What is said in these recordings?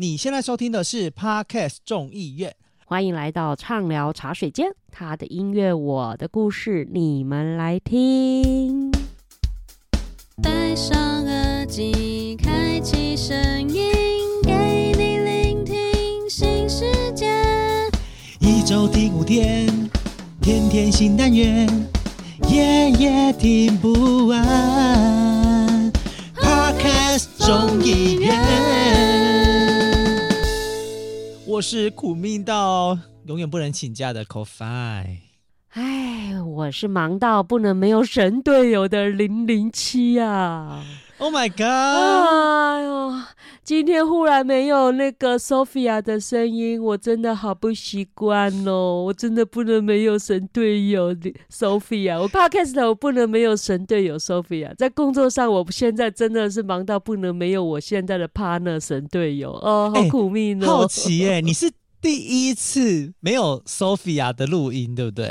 你现在收听的是 Podcast 众议院，欢迎来到畅聊茶水间，他的音乐，我的故事，你们来听。戴上耳机，开启声音。给你聆听新世界。一周听五天，天天新单元，夜夜听不完。我是苦命到永远不能请假的 CoFi。哎，我是忙到不能没有神队友的零零七呀。Oh my god！哎呦，今天忽然没有那个 Sophia 的声音，我真的好不习惯哦。我真的不能没有神队友 Sophia，我 Podcast 我不能没有神队友 Sophia。在工作上，我现在真的是忙到不能没有我现在的 partner 神队友哦，好苦命哦。欸、好奇耶，你是第一次没有 Sophia 的录音，对不对？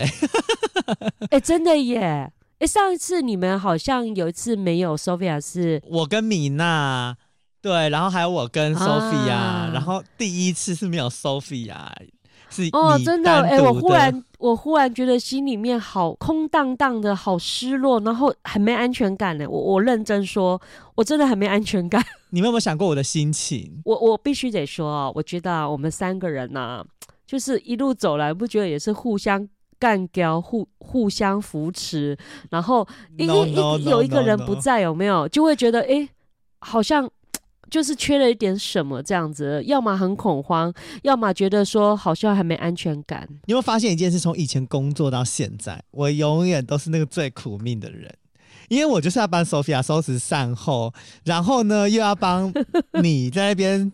哎、欸，真的耶。哎，上一次你们好像有一次没有 Sophia，是我跟米娜，对，然后还有我跟 Sophie 啊，然后第一次是没有 Sophia，是哦，真的，哎，我忽然我忽然觉得心里面好空荡荡的，好失落，然后很没安全感呢。我我认真说，我真的很没安全感。你们有没有想过我的心情？我我必须得说啊，我觉得我们三个人呢，啊，就是一路走来，不觉得也是互相。干掉，互互相扶持，然后一一 no, 有一个人不在，有没有就会觉得哎，好像就是缺了一点什么这样子，要么很恐慌，要么觉得说好像还没安全感。你有没有发现一件事？从以前工作到现在，我永远都是那个最苦命的人，因为我就是要帮 Sophia 收拾善后，然后呢又要帮你在那边。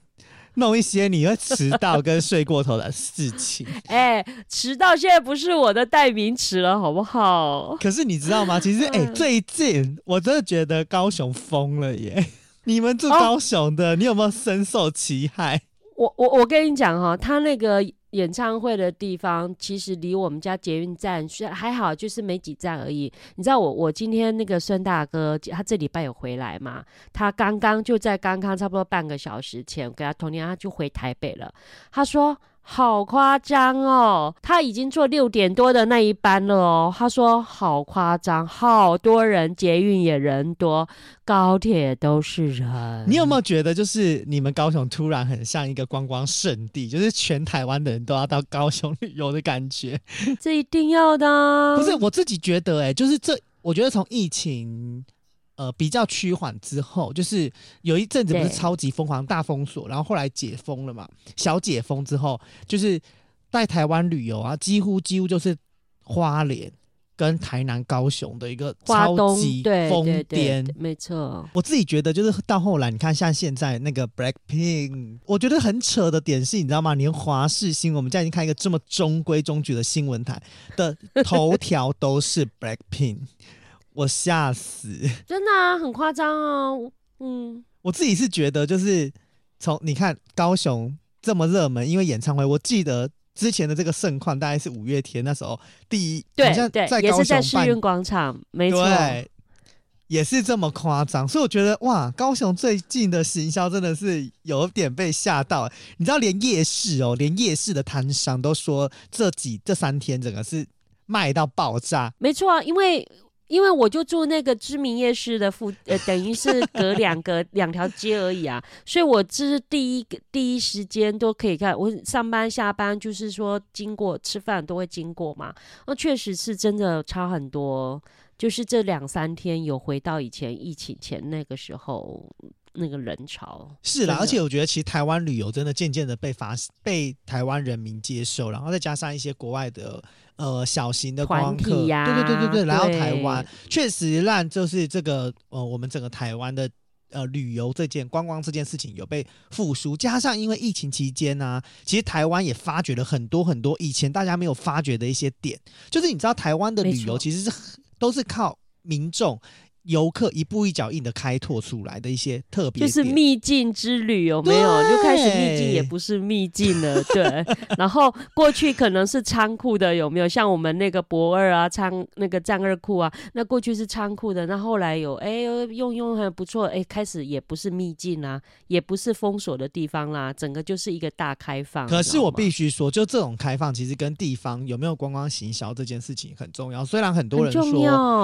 弄一些你会迟到跟睡过头的事情。哎、欸，迟到现在不是我的代名词了，好不好？可是你知道吗？其实，哎、欸，最近我真的觉得高雄疯了耶！你们住高雄的，哦、你有没有深受其害？我我我跟你讲哈，他那个。演唱会的地方其实离我们家捷运站虽然还好，就是没几站而已。你知道我我今天那个孙大哥他这礼拜有回来嘛？他刚刚就在刚刚差不多半个小时前给他通电，他就回台北了。他说。好夸张哦！他已经坐六点多的那一班了哦。他说好夸张，好多人，捷运也人多，高铁都是人。你有没有觉得，就是你们高雄突然很像一个观光圣地，就是全台湾的人都要到高雄旅游的感觉？这一定要的。不是我自己觉得，哎，就是这，我觉得从疫情。呃，比较趋缓之后，就是有一阵子不是超级疯狂大封锁，然后后来解封了嘛，小解封之后，就是在台湾旅游啊，几乎几乎就是花莲跟台南、高雄的一个超级疯癫，没错。我自己觉得，就是到后来，你看像现在那个 Blackpink，我觉得很扯的点是，你知道吗？连华视新闻，我们现在已经看一个这么中规中矩的新闻台的头条都是 Blackpink。我吓死！真的啊，很夸张哦。嗯，我自己是觉得，就是从你看高雄这么热门，因为演唱会，我记得之前的这个盛况大概是五月天那时候第一，对，好像在高雄对，也是在世运广场，没错，也是这么夸张。所以我觉得哇，高雄最近的行销真的是有点被吓到。你知道，连夜市哦，连夜市的摊商都说这几这三天整个是卖到爆炸。没错啊，因为。因为我就住那个知名夜市的附，呃，等于是隔两个两条街而已啊，所以我这是第一个第一时间都可以看。我上班下班就是说经过吃饭都会经过嘛，那确实是真的差很多，就是这两三天有回到以前疫情前那个时候那个人潮。是啦，而且我觉得其实台湾旅游真的渐渐的被发被台湾人民接受，然后再加上一些国外的。呃，小型的团体呀，对对对对对，来到台湾，确实让就是这个呃，我们整个台湾的呃旅游这件观光这件事情有被复苏，加上因为疫情期间呢、啊，其实台湾也发掘了很多很多以前大家没有发掘的一些点，就是你知道台湾的旅游其实是都是靠民众。游客一步一脚印的开拓出来的一些特别，就是秘境之旅有没有？就开始秘境也不是秘境了，对。然后过去可能是仓库的，有没有？像我们那个博二啊，仓那个战二库啊，那过去是仓库的，那后来有哎用用还不错，哎开始也不是秘境啊，也不是封锁的地方啦，整个就是一个大开放。可是我必须说，就这种开放，其实跟地方有没有观光行销这件事情很重要。虽然很多人说，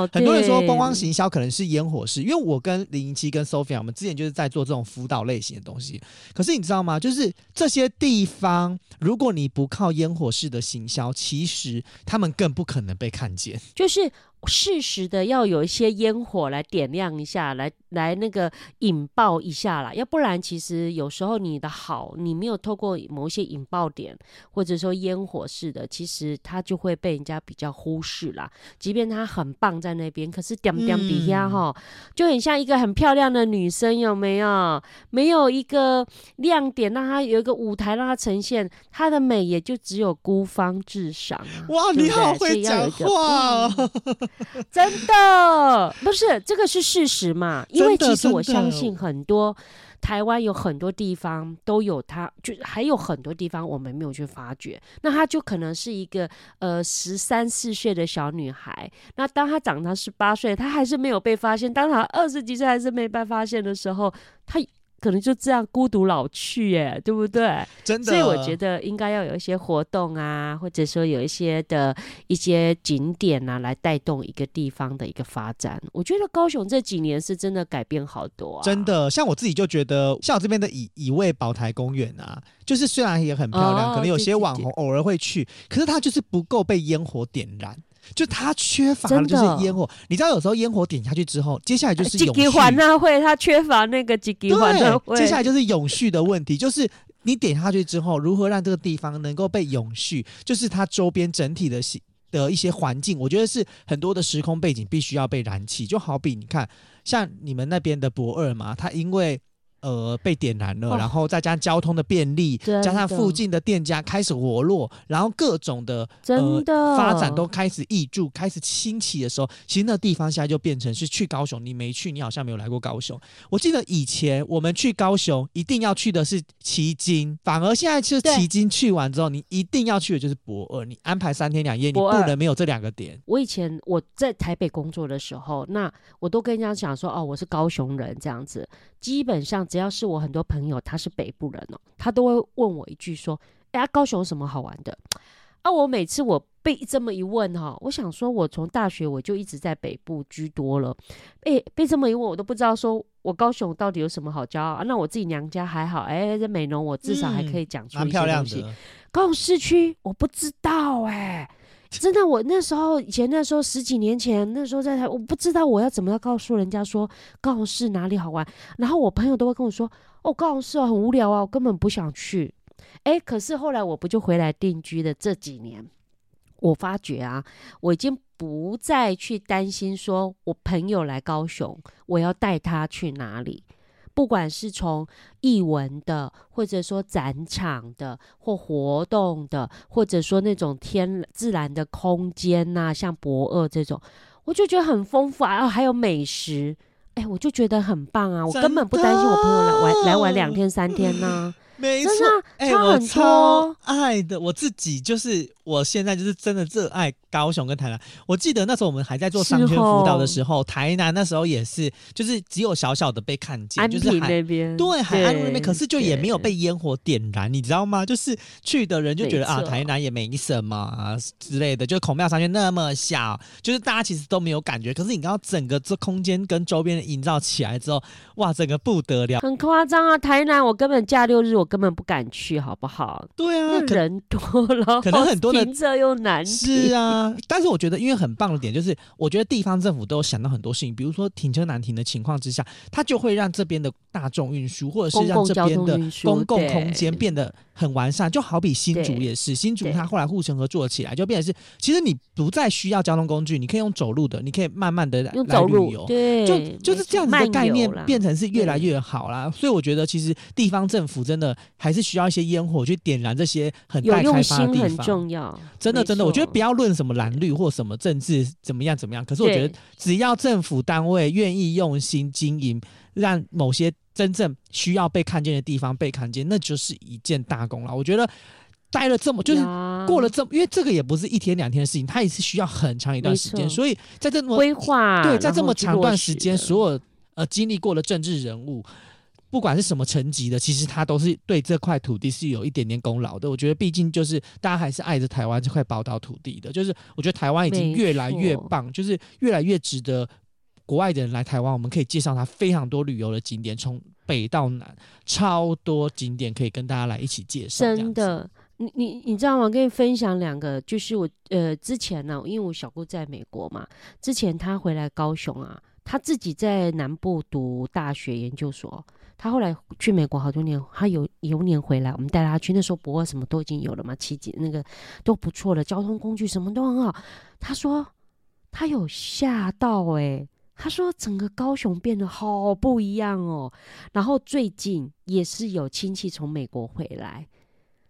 很，很多人说观光行销可能。是烟火式，因为我跟零零七跟 Sophia，我们之前就是在做这种辅导类型的东西。可是你知道吗？就是这些地方，如果你不靠烟火式的行销，其实他们更不可能被看见。就是。适时的要有一些烟火来点亮一下，来来那个引爆一下啦，要不然其实有时候你的好，你没有透过某一些引爆点，或者说烟火式的，其实它就会被人家比较忽视啦。即便它很棒在那边，可是点点底下哈，就很像一个很漂亮的女生，有没有？没有一个亮点，让她有一个舞台让她呈现她的美，也就只有孤芳自赏啊。哇，对对，你好会讲话哦。真的不是这个是事实嘛？因为其实我相信很多台湾有很多地方都有它，就还有很多地方我们没有去发掘。那她就可能是一个呃十三四岁的小女孩，那当她长到十八岁，她还是没有被发现；当她二十几岁还是没被发现的时候，她。可能就这样孤独老去，耶，对不对？真的，所以我觉得应该要有一些活动啊，或者说有一些的一些景点啊，来带动一个地方的一个发展。我觉得高雄这几年是真的改变好多啊，真的。像我自己就觉得，像我这边的乙乙未宝台公园啊，就是虽然也很漂亮，哦，可能有些网红偶尔会去，可是它就是不够被烟火点燃。就它缺乏的就是烟火，你知道有时候烟火点下去之后，接下来就是永续。环那会它缺乏那个几几环会，接下来就是永续的问题，就是你点下去之后，如何让这个地方能够被永续，就是它周边整体的的一些环境，我觉得是很多的时空背景必须要被燃起。就好比你看，像你们那边的博二嘛，它因为。呃，被点燃了，哦、然后再加上交通的便利，加上附近的店家开始活络，然后各种的真的、呃、发展都开始挹注、开始兴起的时候，其实那地方现在就变成是去高雄，你没去，你好像没有来过高雄。我记得以前我们去高雄一定要去的是旗津，反而现在是旗津去完之后，你一定要去的就是博二，你安排三天两夜，你不能没有这两个点。我以前我在台北工作的时候，那我都跟人家讲说，哦，我是高雄人这样子，基本上。只要是我很多朋友，他是北部人哦，他都会问我一句说：“哎呀，高雄有什么好玩的？”啊，我每次我被这么一问哈，我想说，我从大学我就一直在北部居多了，哎，被这么一问，我都不知道说我高雄到底有什么好骄傲啊？那我自己娘家还好，哎，这美浓我至少还可以讲出一些东西。嗯、高雄市区我不知道哎。真的，我那时候以前那时候十几年前那时候在台，我不知道我要怎么样告诉人家说高雄市哪里好玩，然后我朋友都会跟我说，哦，高雄市哦很无聊啊，我根本不想去。哎，可是后来我不就回来定居的这几年，我发觉啊，我已经不再去担心说我朋友来高雄，我要带他去哪里。不管是从艺文的，或者说展场的，或活动的，或者说那种天自然的空间呐、啊，像博二这种，我就觉得很丰富啊，还有美食，哎，我就觉得很棒啊，我根本不担心我朋友来玩来玩两天三天呢、啊。没错，哎、欸，我超爱的，我自己就是，我现在就是真的热爱高雄跟台南。我记得那时候我们还在做商圈辅导的时候，台南那时候也是，就是只有小小的被看见，就是海那边，对，海岸路那边，可是就也没有被烟火点燃，你知道吗？就是去的人就觉得啊，台南也没什么啊之类的，就孔庙商圈那么小，就是大家其实都没有感觉。可是你刚刚整个这空间跟周边营造起来之后，哇，整个不得了，很夸张啊！台南我根本假六日我。根本不敢去，好不好？对啊，人多了，可能很多的停车又难。是啊，但是我觉得，因为很棒的点就是，我觉得地方政府都有想到很多事情，比如说停车难停的情况之下，它就会让这边的大众运输或者是让这边的公共空间变得很完善。就好比新竹也是，新竹它后来护城河做起来，就变成是，其实你不再需要交通工具，你可以用走路的，你可以慢慢的来旅游，对，就就是这样子的概念变成是越来越好啦。所以我觉得，其实地方政府真的还是需要一些烟火去点燃这些很待开发的地方，很重要。真的，真的，我觉得不要论什么蓝绿或什么政治怎么样怎么样，可是我觉得只要政府单位愿意用心经营，让某些真正需要被看见的地方被看见，那就是一件大功了。我觉得待了这么，就是过了这么，因为这个也不是一天两天的事情，它也是需要很长一段时间。所以在这么规划，对，在这么长段时间，所有呃经历过的政治人物。不管是什么层级的，其实他都是对这块土地是有一点点功劳的。我觉得，毕竟就是大家还是爱着台湾这块宝岛土地的。就是我觉得台湾已经越来越棒，就是越来越值得国外的人来台湾。我们可以介绍他非常多旅游的景点，从北到南，超多景点可以跟大家来一起介绍。真的，你你你知道吗？我跟你分享两个，就是我呃之前呢、啊，因为我小姑在美国嘛，之前她回来高雄啊，她自己在南部读大学研究所。他后来去美国好多年，他有有年回来，我们带他去。那时候博尔什么都已经有了嘛，奇迹那个都不错了，交通工具什么都很好。他说他有吓到诶、他说整个高雄变得好不一样哦。然后最近也是有亲戚从美国回来，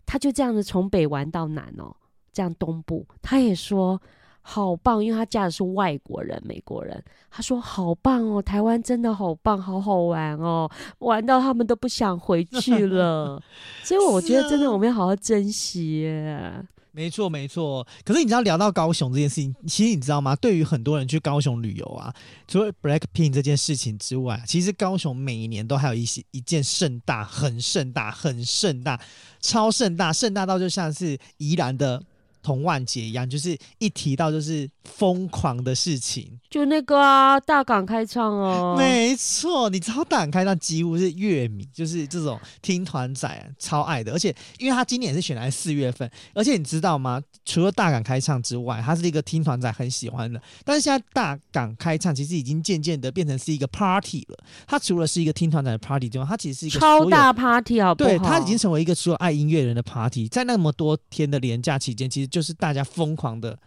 他就这样子从北玩到南哦，这样东部，他也说。好棒，因为他嫁的是外国人，美国人。他说好棒哦，台湾真的好棒，好好玩哦，玩到他们都不想回去了。所以我觉得真的我们要好好珍惜耶。没错，没错。可是你知道聊到高雄这件事情，其实你知道吗？对于很多人去高雄旅游啊，除了 Blackpink 这件事情之外，其实高雄每一年都还有一些一件盛大、很盛大、很盛大、超盛大、盛大到就像是宜兰的。同万杰一样，就是一提到就是疯狂的事情，就那个啊，大港开唱哦，没错，你知道大港开唱几乎是乐迷，就是这种听团仔、啊、超爱的，而且因为他今年也是选在四月份，而且你知道吗？除了大港开唱之外，他是一个听团仔很喜欢的，但是现在大港开唱其实已经渐渐的变成是一个 party 了，它除了是一个听团仔的 party 之外，它其实是一个超大 party 好不好？对，它已经成为一个所有爱音乐人的 party，在那么多天的连假期间，其实。就是大家疯狂的、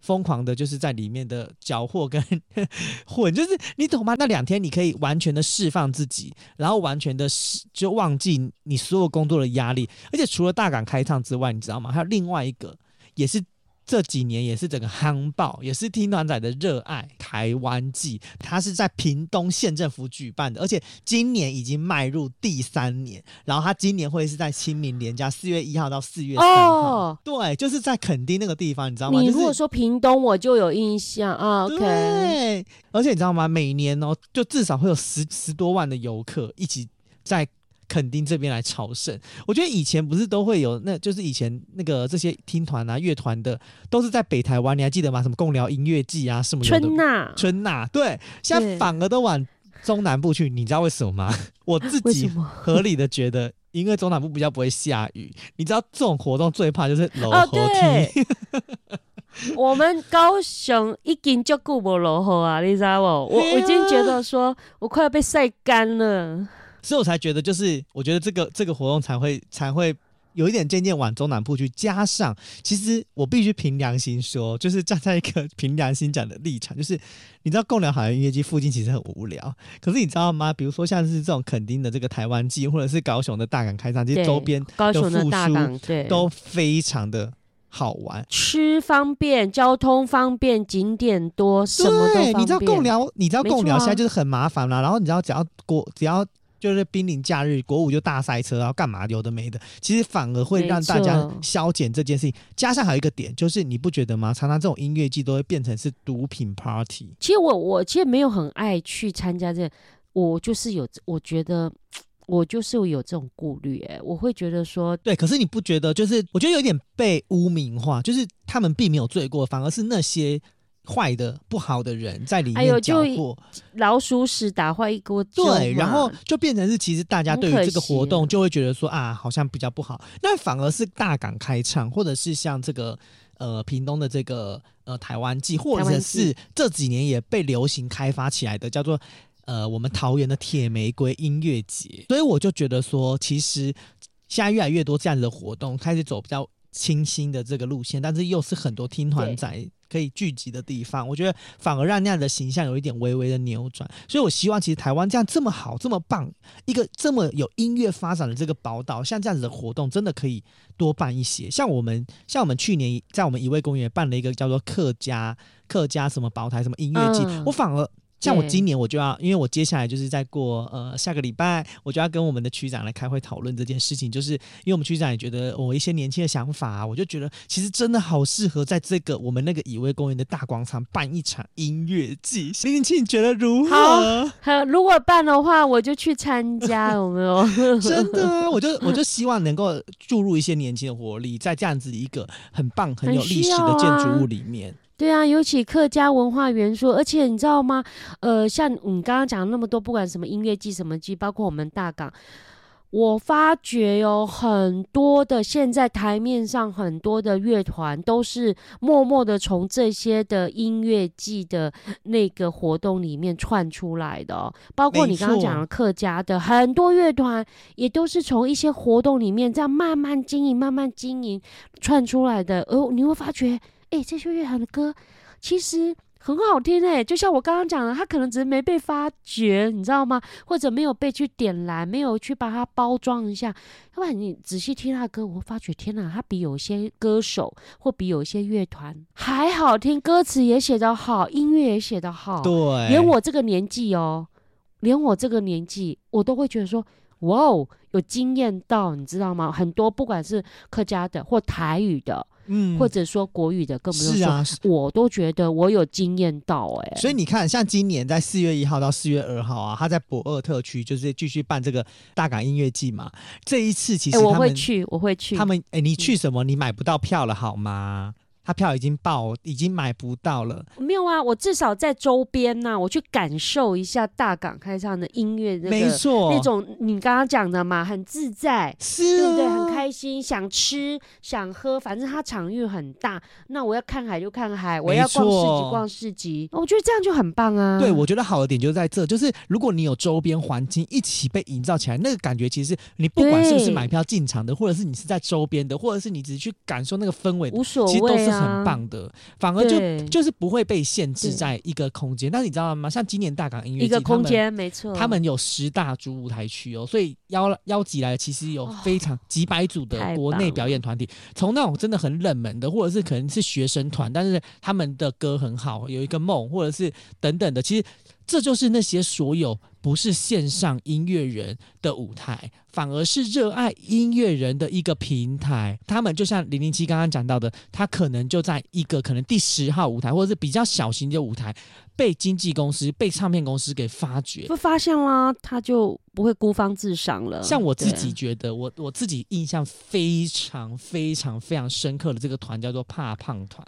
疯狂的，就是在里面的搅和跟 混，就是你懂吗？那两天你可以完全的释放自己，然后完全的就忘记你所有工作的压力，而且除了大港开唱之外，你知道吗？还有另外一个也是。这几年也是整个夯爆，也是听团仔的热爱。台湾季，它是在屏东县政府举办的，而且今年已经迈入第三年。然后它今年会是在清明连假四月一号到四月三号，哦，对，就是在垦丁那个地方，你知道吗？你如果说屏东，我就有印象啊。对，okay，而且你知道吗？每年哦，就至少会有十十多万的游客一起在。垦丁这边来朝圣，我觉得以前不是都会有，那就是以前那个这些听团啊、乐团的，都是在北台湾，你还记得吗？什么共寮音乐季啊，什么春娜春娜，对，现在反而都往中南部去，你知道为什么吗？我自己合理的觉得，因为中南部比较不会下雨，你知道这种活动最怕就是落雨天。我们高雄已经就顾不落后啊，你知道不？我我已经觉得说我快要被晒干了。所以我才觉得，就是我觉得这个这个活动才会才会有一点渐渐往中南部去。加上，其实我必须凭良心说，就是站在一个凭良心讲的立场，就是你知道贡寮海洋音乐季附近其实很无聊，可是你知道吗？比如说像是这种垦丁的这个台湾季，或者是高雄的大港开唱，其实周边高雄的大港对都非常的好玩，吃方便，交通方便，景点多，什么都方便。你知道贡寮，你知道贡寮现在就是很麻烦啦、啊。然后你知道只要过只要。就是濒临假日，国五就大塞车，然后干嘛有的没的，其实反而会让大家消减这件事情。加上还有一个点，就是你不觉得吗？常常这种音乐季都会变成是毒品 party。其实我我其实没有很爱去参加这个，我就是有，我觉得我就是有这种顾虑，哎，我会觉得说，对，可是你不觉得？就是我觉得有点被污名化，就是他们并没有罪过，反而是那些。坏的、不好的人在里面搅和，老鼠屎打坏一锅粥。对，然后就变成是，其实大家对于这个活动就会觉得说啊，好像比较不好。那反而是大港开唱，或者是像这个呃屏东的这个呃台湾季，或者是这几年也被流行开发起来的叫做呃我们桃园的铁玫瑰音乐节。所以我就觉得说，其实现在越来越多这样子的活动开始走比较清新的这个路线，但是又是很多听团仔。可以聚集的地方，我觉得反而让那样的形象有一点微微的扭转。所以我希望，其实台湾这样这么好、这么棒，一个这么有音乐发展的这个宝岛，像这样子的活动，真的可以多办一些。像我们，像我们去年在我们一位公园办了一个叫做客家客家什么宝台什么音乐季，嗯、我反而。像我今年我就要，因为我接下来就是在过呃下个礼拜，我就要跟我们的区长来开会讨论这件事情，就是因为我们区长也觉得我一些年轻的想法啊，我就觉得其实真的好适合在这个我们那个乙未公园的大广场办一场音乐季。林林清你觉得如何？好，好，如果办的话，我就去参加，有没有？真的啊，我就我就希望能够注入一些年轻的活力，在这样子一个很棒很有历史的建筑物里面。对啊，尤其客家文化元素，而且你知道吗？呃，像你刚刚讲那么多，不管什么音乐季、什么季，包括我们大港，我发觉有很多的现在台面上很多的乐团都是默默的从这些的音乐季的那个活动里面窜出来的哦，包括你刚刚讲的客家的很多乐团，也都是从一些活动里面这样慢慢经营、慢慢经营窜出来的。哦，你会发觉。哎、欸，这些乐团的歌其实很好听哎，就像我刚刚讲的，他可能只是没被发掘，你知道吗？或者没有被去点燃，没有去把它包装一下。要不然你仔细听他的歌，我会发觉天哪，他比有些歌手或比有些乐团还好听，歌词也写得好，音乐也写得好。对，连我这个年纪哦，连我这个年纪，我都会觉得说，哇哦，有惊艳到，你知道吗？很多不管是客家的或台语的。嗯，或者说国语的，更不用说，是啊，我都觉得我有惊艳到哎、欸。所以你看，像今年在四月一号到四月二号啊，他在博尔特区就是继续办这个大港音乐季嘛。这一次其实、欸、我会去，我会去。他们哎、欸，你去什么？你买不到票了好吗？他票已经爆，已经买不到了。没有啊，我至少在周边呐、啊，我去感受一下大港开唱的音乐、那个，没错，那种你刚刚讲的嘛，很自在，是、啊，对不对？很开心，想吃想喝，反正它场域很大。那我要看海就看海，我要逛市集逛市集，我觉得这样就很棒啊。对，我觉得好的点就在这，就是如果你有周边环境一起被营造起来，那个感觉其实你不管是不是买票进场的，或者是你是在周边的，或者是你只是去感受那个氛围，无所谓、啊，其实都是。很棒的，反而就就是不会被限制在一个空间。但是你知道吗？像今年大港音乐节，一个空间没错，他们有十大主舞台区哦，所以邀邀集来的其实有非常几百组的国内表演团体，从那种真的很冷门的，或者是可能是学生团，但是他们的歌很好，有一个梦，或者是等等的，其实。这就是那些所有不是线上音乐人的舞台，反而是热爱音乐人的一个平台。他们就像零零七刚刚讲到的，他可能就在一个可能第十号舞台，或者是比较小型的舞台，被经纪公司、被唱片公司给发掘，不发现啦，他就不会孤芳自赏了。像我自己觉得，我我自己印象非常非常非常深刻的这个团叫做怕胖团，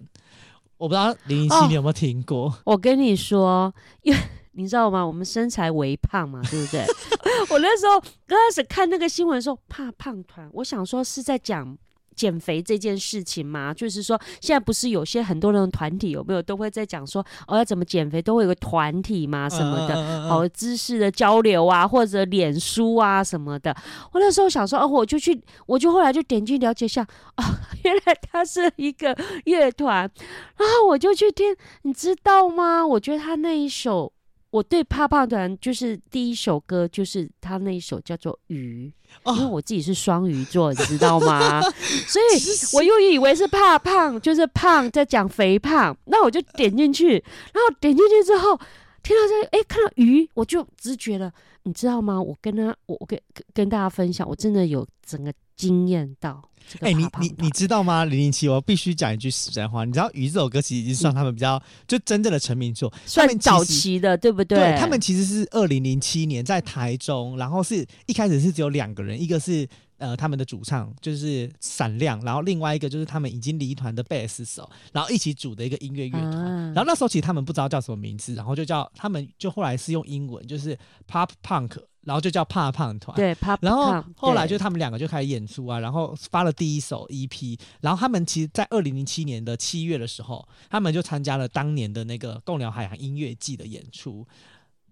我不知道零零七你有没有听过？我跟你说，因为。你知道吗？我们身材微胖嘛，对不对？我那时候刚开始看那个新闻的时候，怕胖团，我想说是在讲减肥这件事情嘛，就是说现在不是有些很多人的团体有没有都会在讲说哦要怎么减肥，都会有个团体嘛什么的，好知识的交流啊，或者脸书啊什么的。我那时候想说哦，我就去，我就后来就点进了解一下，哦，原来他是一个乐团，然后我就去听，你知道吗？我觉得他那一首。我对怕胖团就是第一首歌，就是他那一首叫做《鱼》，因为我自己是双鱼座，你知道吗？所以我又以为是怕胖，就是胖在讲肥胖，那我就点进去，然后点进去之后听到这个，哎，看到鱼，我就直觉了，你知道吗？我跟他，我我跟跟大家分享，我真的有整个惊艳到。哎、欸，你你你知道吗？零零七，我必须讲一句实在话。你知道《鱼》这首歌其实已经算他们比较、嗯、就真正的成名作，算早期的，对不对？对，他们其实是二零零七年在台中，然后是一开始是只有两个人，一个是呃他们的主唱就是闪亮，然后另外一个就是他们已经离团的贝斯手，然后一起组的一个音乐乐团。啊、然后那时候其实他们不知道叫什么名字，然后就叫他们就后来是用英文就是 pop punk。然后就叫怕胖团，对，怕胖。然后后来就他们两个就开始演出啊，然后发了第一首 EP。然后他们其实，在二零零七年的七月的时候，他们就参加了当年的那个共聊海洋音乐季的演出。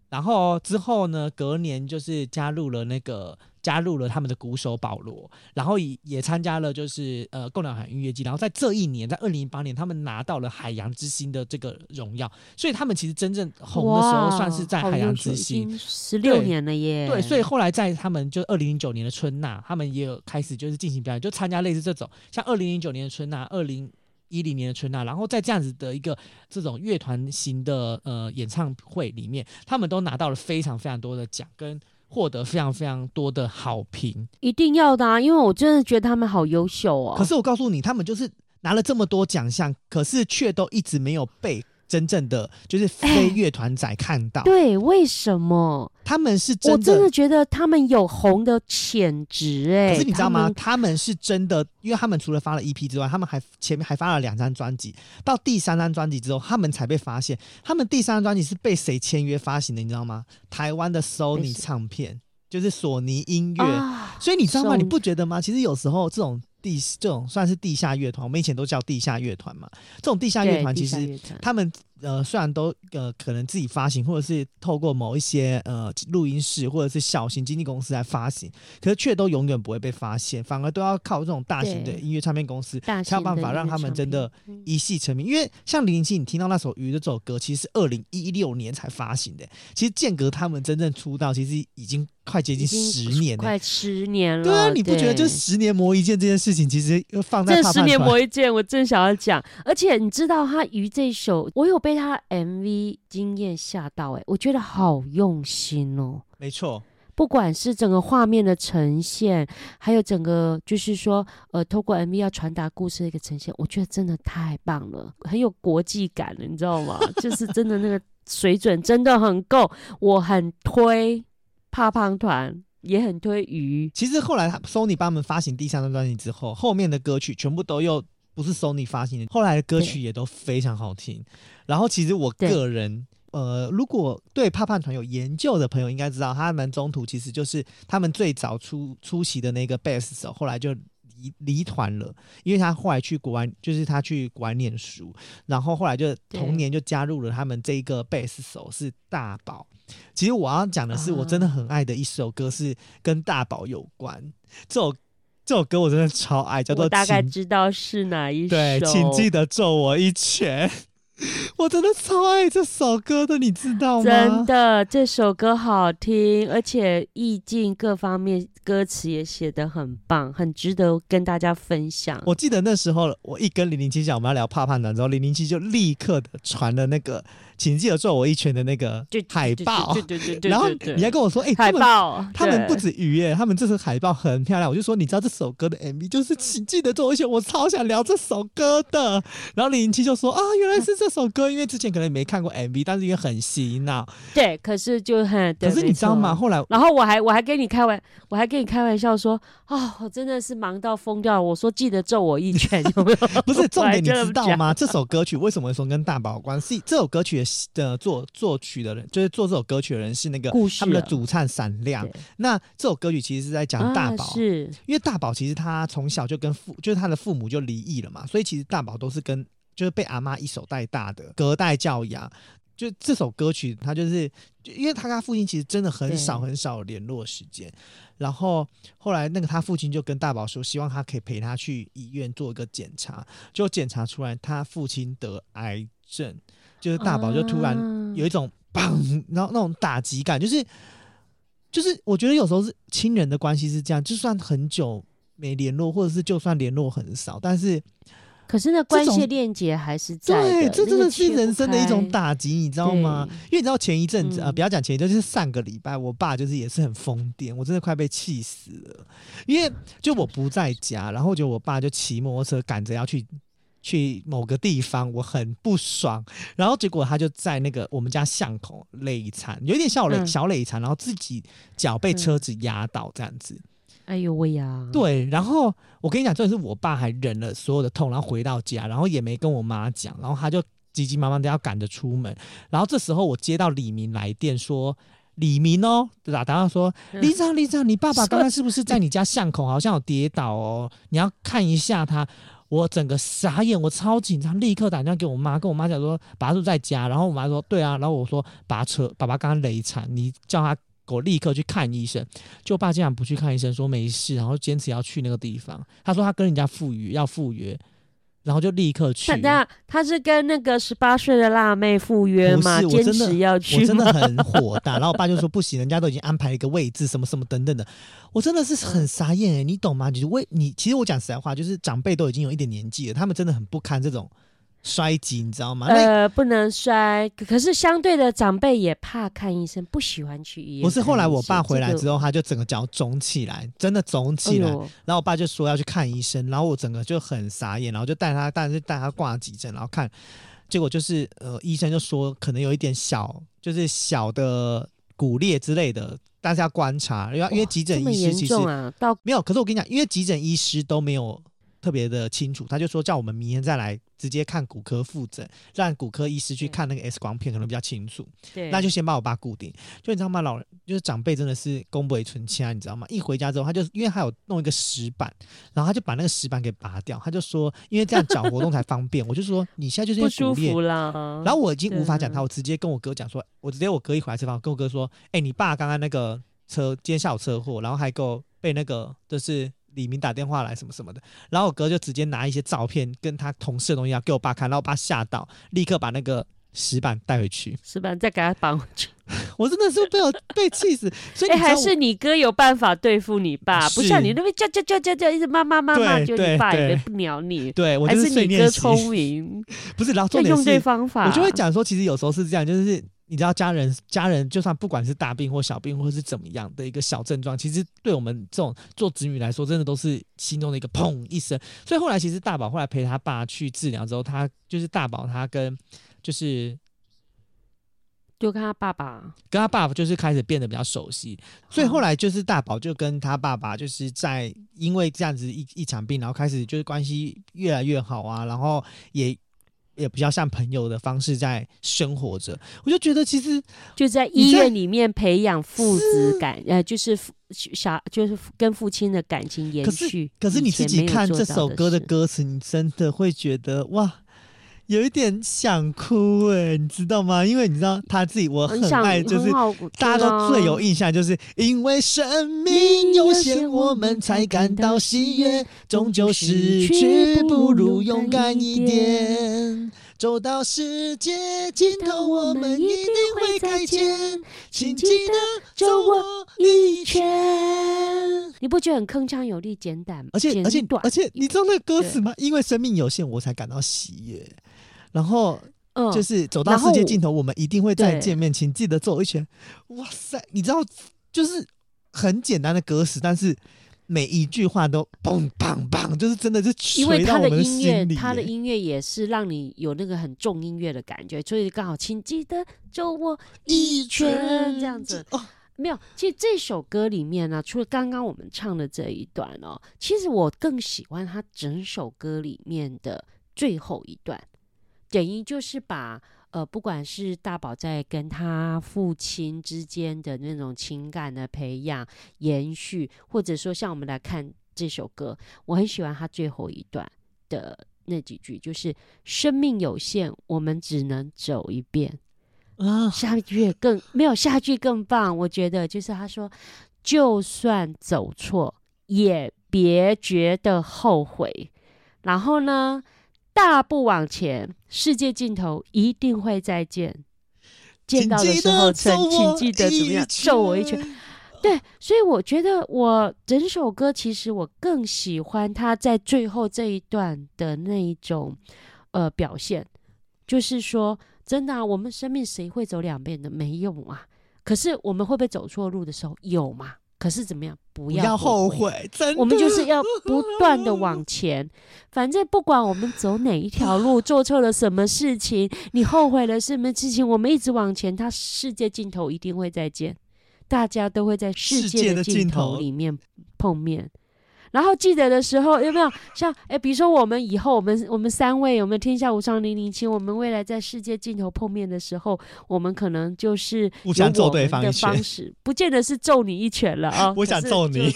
然后之后呢，隔年就是加入了那个。加入了他们的鼓手保罗，然后也也参加了就是呃共鸟海音乐季，然后在这一年，在二零零八年，他们拿到了海洋之星的这个荣耀，所以他们其实真正红的时候，算是在海洋之星十六年了耶。对，所以后来在他们就二零零九年的春呐，他们也有开始就是进行表演，就参加类似这种像二零零九年的春呐，二零一零年的春呐，然后在这样子的一个这种乐团型的呃演唱会里面，他们都拿到了非常非常多的奖跟。获得非常非常多的好评，一定要的啊！因为我真的觉得他们好优秀哦。可是我告诉你，他们就是拿了这么多奖项，可是却都一直没有被。真正的就是非乐团仔看到，对，为什么他们是真的？我真的觉得他们有红的潜质哎。可是你知道吗？他们，他们是真的，因为他们除了发了 EP 之外，他们还前面还发了两张专辑。到第三张专辑之后，他们才被发现。他们第三张专辑是被谁签约发行的？你知道吗？台湾的 Sony 唱片，就是索尼音乐。啊、所以你知道吗？你不觉得吗？其实有时候这种。地这种算是地下乐团，我们以前都叫地下乐团嘛。这种地下乐团其实他们呃虽然都呃可能自己发行，或者是透过某一些呃录音室或者是小型经纪公司来发行，可是却都永远不会被发现，反而都要靠这种大型的音乐唱片公司才有办法让他们真的一夕成名。因为像零零七，你听到那首《鱼》的这首歌，其实是二零一六年才发行的，其实间隔他们真正出道，其实已经。快接近十年了，快十年了。对啊，你不觉得就十年磨一剑这件事情，其实放在这十年磨一剑，我正想要讲。而且你知道他鱼这首，我有被他 MV 惊艳吓到，哎，我觉得好用心哦。没错，不管是整个画面的呈现，还有整个就是说，呃，透过 MV 要传达故事的一个呈现，我觉得真的太棒了，很有国际感了，你知道吗？就是真的那个水准真的很够，我很推。怕胖团也很推鱼。其实后来他 Sony 帮他们发行第三张专辑之后，后面的歌曲全部都又不是 Sony 发行的，后来的歌曲也都非常好听。然后其实我个人，呃，如果对怕胖团有研究的朋友应该知道，他们中途其实就是他们最早出出席的那个贝斯手，后来就。离离团了，因为他后来去国外，就是他去国外念书，然后后来就同年就加入了他们这一个贝斯手是大宝。其实我要讲的是，我真的很爱的一首歌是跟大宝有关。这首这首歌我真的超爱，叫做大概知道是哪一首。对，请记得揍我一拳。我真的超爱这首歌的，你知道吗？真的，这首歌好听，而且意境各方面歌词也写得很棒，很值得跟大家分享。我记得那时候我一跟零零七讲我们要聊怕怕男之后，零零七就立刻的传了那个。请记得揍我一拳的那个海报，对对对对，然后你还跟我说，哎，海报，他们不止鱼耶，他们这次海报很漂亮。我就说，你知道这首歌的 MV 就是请记得揍我一拳，我超想聊这首歌的。然后零零七就说啊，原来是这首歌，因为之前可能没看过 MV，但是因为很洗脑。对，可是就很，可是你知道吗？后来，然后我还我还跟你开玩，我还跟你开玩笑说，啊，我真的是忙到疯掉了。我说记得揍我一拳，有没有？不是重点，你知道吗？这首歌曲为什么说跟大宝有关系？这首歌曲的。作作曲的人，就是做这首歌曲的人是那个故事他们的主唱闪亮。那这首歌曲其实是在讲大宝，是因为大宝其实他从小就跟父，就是他的父母就离异了嘛，所以其实大宝都是跟就是被阿妈一手带大的，隔代教养。就这首歌曲，他就是就因为他跟他父亲其实真的很少很少联络时间，然后后来那个他父亲就跟大宝说，希望他可以陪他去医院做一个检查，就检查出来他父亲得癌症。就是大宝就突然有一种砰，然后那种打击感，就是就是我觉得有时候是亲人的关系是这样，就算很久没联络，或者是就算联络很少，但是可是那关系链接还是在。对，这真的是人生的一种打击，你知道吗？因为你知道前一阵子啊，不要讲前一阵，就是上个礼拜，我爸就是也是很疯癫，我真的快被气死了。因为就我不在家，然后就我爸就骑摩托车赶着要去。去某个地方，我很不爽，然后结果他就在那个我们家巷口累残，有点小累小累残，然后自己脚被车子压到这样子，哎呦喂呀！对，然后我跟你讲，真的是我爸还忍了所有的痛，然后回到家，然后也没跟我妈讲，然后他就急急忙忙的要赶着出门。然后这时候我接到李明来电说：“李明哦，打电话说，李长李长，你爸爸刚刚是不是在你家巷口好像有跌倒哦？你要看一下他。”我整个傻眼，我超紧张，立刻打电话给我妈，跟我妈讲说，爸爸是在家？然后我妈说，对啊。然后我说，爸车，爸爸刚刚雷惨，你叫他给我立刻去看医生。就爸竟然不去看医生，说没事，然后坚持要去那个地方。他说他跟人家赴约，要赴约。然后就立刻去。那他是跟那个十八岁的辣妹赴约吗？坚持要去，我真的很火大。然后我爸就说不行，人家都已经安排一个位置，什么什么等等的。我真的是很傻眼哎，你懂吗？就是为你，其实我讲实在话，就是长辈都已经有一点年纪了，他们真的很不堪这种。摔挤，你知道吗？呃，不能摔。可是相对的，长辈也怕看医生，不喜欢去医院。不是，后来我爸回来之后，他就整个脚肿起来，真的肿起来。然后我爸就说要去看医生，然后我整个就很傻眼，然后就带他，但是带他挂急诊，然后看，结果就是呃，医生就说可能有一点小，就是小的骨裂之类的，但是要观察，因为因为急诊医师其实、啊、到没有。可是我跟你讲，因为急诊医师都没有。特别的清楚，他就说叫我们明天再来直接看骨科复诊，让骨科医师去看那个 X 光片，可能比较清楚。对，那就先把我爸固定。就你知道吗？老人就是长辈，真的是公不为存亲，你知道吗？一回家之后，他就因为他有弄一个石板，然后他就把那个石板给拔掉。他就说，因为这样脚活动才方便。我就说你现在就是不舒服啦。然后我已经无法讲他，我直接跟我哥讲说，我直接我哥一回来吃饭，跟我哥说，哎、欸，你爸刚刚那个车今天下午车祸，然后还够被那个就是。李明打电话来什么什么的，然后我哥就直接拿一些照片跟他同事的东西要给我爸看，然后我爸吓到，立刻把那个石板带回去，石板再给他绑回去。我真的是被我被气死，所以、欸、还是你哥有办法对付你爸，不像你那边叫叫叫叫叫一直骂骂骂骂，就你爸也不鸟你。对，我就是你哥聪明，不是，然后重点是用对方法，我就会讲说，其实有时候是这样，就是。你知道家人，家人就算不管是大病或小病，或是怎么样的一个小症状，其实对我们这种做子女来说，真的都是心中的一个砰一声。所以后来其实大宝后来陪他爸去治疗之后，他就是大宝，他跟就是就跟他爸爸，跟他爸爸就是开始变得比较熟悉。所以后来就是大宝就跟他爸爸就是在因为这样子一一场病，然后开始就是关系越来越好啊，然后也。也比较像朋友的方式在生活着，我就觉得其实就在医院里面培养父子感，呃，就是小就是跟父亲的感情延续。可是，可是你自己看这首歌的歌词，你真的会觉得哇，有一点想哭哎、欸，你知道吗？因为你知道他自己，我很爱，就是大家都最有印象，就是因为生命有限，我们才感到喜悦，终究失去不如勇敢一点。走到世界尽头，我们一定会再见。请记得走我一圈。你不觉得很铿锵有力、简短吗？而且而且而且，你知道那个歌词吗？因为生命有限，我才感到喜悦。然后，嗯，就是走到世界尽头，我们一定会再见面。请记得走一圈。哇塞，你知道，就是很简单的歌词，但是。每一句话都砰砰砰，就是真的是。因为他的音乐，他的音乐也是让你有那个很重音乐的感觉，所以刚好，请记得走我一圈这样子。哦，没有，其实这首歌里面呢、啊，除了刚刚我们唱的这一段哦，其实我更喜欢他整首歌里面的最后一段，等于就是把。呃，不管是大宝在跟他父亲之间的那种情感的培养、延续，或者说像我们来看这首歌，我很喜欢他最后一段的那几句，就是“生命有限，我们只能走一遍。”啊，下一句更没有，下一句更棒，我觉得就是他说：“就算走错，也别觉得后悔。”然后呢？大步往前，世界尽头一定会再见。见到的时候，请请记得怎么样？揍我一拳。对，所以我觉得我整首歌其实我更喜欢他在最后这一段的那一种呃表现，就是说，真的啊，我们生命谁会走两遍的？没有啊。可是我们会不会走错路的时候？有吗？可是怎么样？不要后悔，不要后悔，真的，我们就是要不断的往前。反正不管我们走哪一条路，做错了什么事情，你后悔了什么事情，我们一直往前，它世界尽头一定会再见。大家都会在世界的尽头里面碰面。然后记得的时候有没有像哎，比如说我们以后我们我们三位有没有天下无双零零七？我们未来在世界尽头碰面的时候，我们可能就是互相揍对方的方式，不见得是揍你一拳了啊！我想揍你，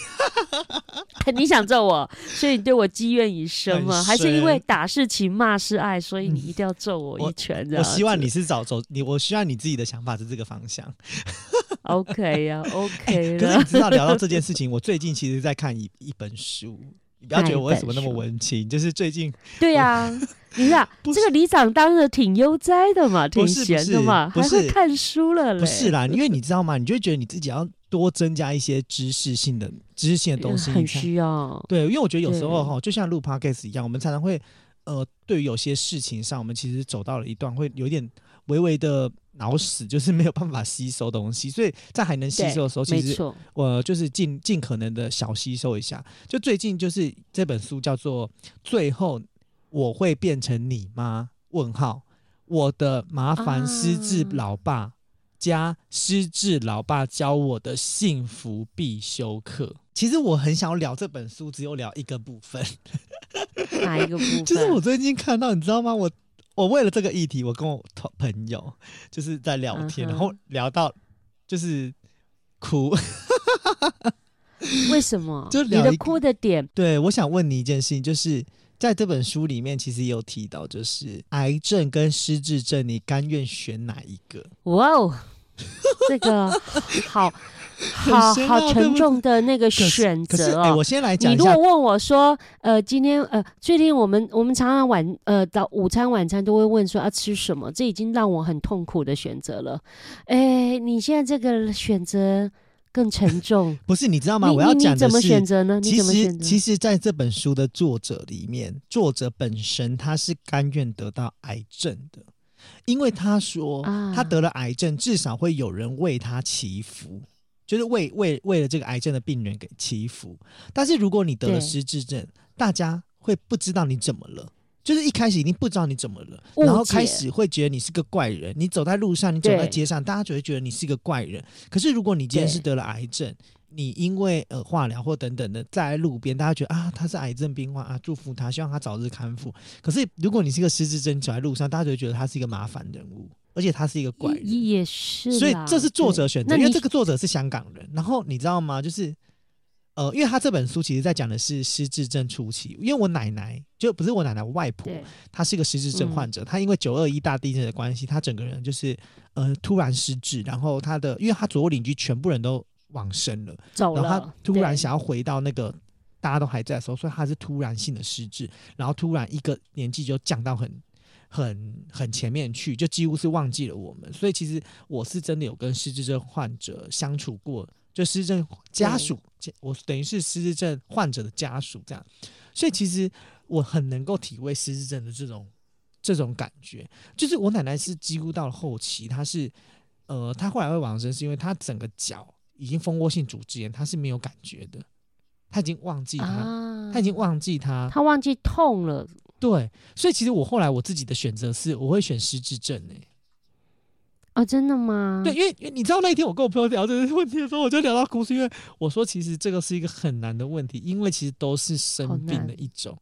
你想揍我，所以你对我积怨已深吗？还是因为打是情骂是爱，所以你一定要揍我一拳？我，希望你是早走你，我希望你自己的想法是这个方向。OK 呀，OK 了。可是你知道聊到这件事情，我最近其实在看一一本书。你不要觉得我为什么那么文青，就是最近。对呀，你看这个里长当的挺悠哉的嘛，挺闲的嘛，还会看书了。不是啦，因为你知道吗？你就会觉得你自己要多增加一些知识性的、知识性的东西，很需要。对，因为我觉得有时候哈，就像录 Podcast 一样，我们常常会呃，对于有些事情上，我们其实走到了一段，会有点微微的。脑死就是没有办法吸收东西，所以在还能吸收的时候，其实我就是尽尽可能的小吸收一下。就最近就是这本书叫做《最后我会变成你吗？问号我的麻烦失智老爸加失智老爸教我的幸福必修课》。其实我很想要聊这本书，只有聊一个部分。哪一个部 分？就是我最近看到，你知道吗？我。我为了这个议题，我跟我朋友就是在聊天，uh. 然后聊到就是哭。为什么？就你的哭的点？对，我想问你一件事情，就是在这本书里面，其实也有提到，就是癌症跟失智症，你甘愿选哪一个？哇哦，这个好。好好沉重的那个选择哦！我先来讲。你如果问我说，呃，今天呃，最近我们我们常常晚呃到午餐晚餐都会问说要吃什么，这已经让我很痛苦的选择了。哎，你现在这个选择更沉重。不是，你知道吗？我要讲的是，怎么选择呢？你怎么选择？其实，其实在这本书的作者里面，作者本身他是甘愿得到癌症的，因为他说他得了癌症，至少会有人为他祈福。就是为为为了这个癌症的病人给祈福，但是如果你得了失智症，大家会不知道你怎么了，就是一开始已经不知道你怎么了，然后开始会觉得你是个怪人。你走在路上，你走在街上，大家就会觉得你是个怪人。可是如果你今天是得了癌症，你因为呃化疗或等等的在路边，大家觉得啊他是癌症病患啊，祝福他，希望他早日康复。可是如果你是个失智症，走在路上，大家就会觉得他是一个麻烦人物。而且他是一个怪人，也是，所以这是作者选择，因为这个作者是香港人。然后你知道吗？就是，呃，因为他这本书其实在讲的是失智症初期。因为我奶奶就不是我奶奶，我外婆，她是一个失智症患者。她、嗯、因为九二一大地震的关系，她整个人就是呃突然失智。然后她的，因为她左右邻居全部人都往生了，走了，然后她突然想要回到那个大家都还在的时候，所以她是突然性的失智，然后突然一个年纪就降到很。很很前面去，就几乎是忘记了我们。所以其实我是真的有跟失智症患者相处过，就失智症家属，我等于是失智症患者的家属这样。所以其实我很能够体会失智症的这种这种感觉。就是我奶奶是几乎到了后期，她是呃，她后来会往生，是因为她整个脚已经蜂窝性组织炎，她是没有感觉的，她已经忘记她，啊、她已经忘记她，她忘记痛了。对，所以其实我后来我自己的选择是，我会选失智症诶、欸。哦，真的吗？对，因为因为你知道那一天我跟我朋友聊这个问题的时候，我就聊到哭，是因为我说其实这个是一个很难的问题，因为其实都是生病的一种。